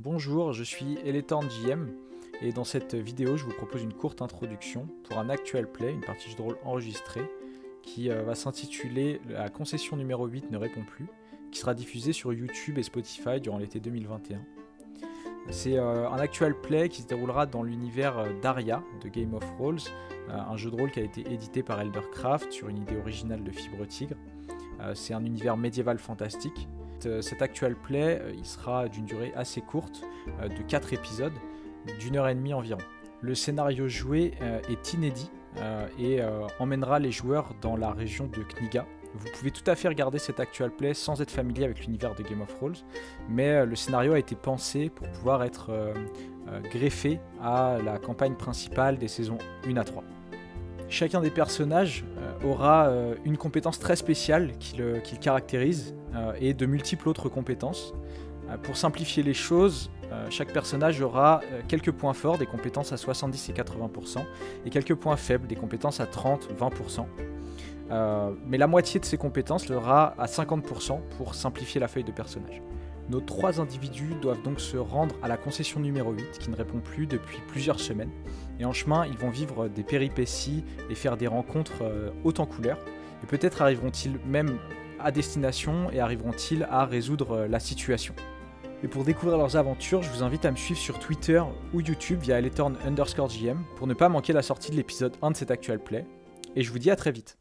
Bonjour, je suis Eletorn JM et dans cette vidéo je vous propose une courte introduction pour un actual play, une partie de rôle enregistrée qui euh, va s'intituler La concession numéro 8 ne répond plus, qui sera diffusée sur YouTube et Spotify durant l'été 2021. C'est euh, un actual play qui se déroulera dans l'univers euh, d'Aria de Game of Rolls, un jeu de rôle qui a été édité par Eldercraft sur une idée originale de Fibre Tigre. C'est un univers médiéval fantastique euh, cet actual play, euh, sera d'une durée assez courte, euh, de 4 épisodes, d'une heure et demie environ. Le scénario joué est inédit et emmènera les joueurs dans la région de Kniga. Vous pouvez tout à fait regarder cet actual play sans être familier avec l'univers de Game of Thrones, mais le scénario a été pensé pour pouvoir être greffé à la campagne principale des saisons 1 à 3. Chacun des personnages aura une compétence très spéciale qui le, caractérise euh, et de multiples autres compétences. Euh, pour simplifier les choses, euh, chaque personnage aura quelques points forts, des compétences à 70 et 80%, et quelques points faibles, des compétences à 30-20%. mais la moitié de ces compétences l'aura à 50% pour simplifier la feuille de personnage. Nos trois individus doivent donc se rendre à la concession numéro 8 qui ne répond plus depuis plusieurs semaines. Et en chemin, ils vont vivre des péripéties et faire des rencontres hautes en couleurs. Et peut-être arriveront-ils même à destination et arriveront-ils à résoudre euh, la situation et pour découvrir leurs aventures, je vous invite à me suivre sur Twitter ou YouTube via Letorn underscore pour ne pas manquer la sortie de l'épisode 1 de cet actuel play. Et je vous dis à très vite.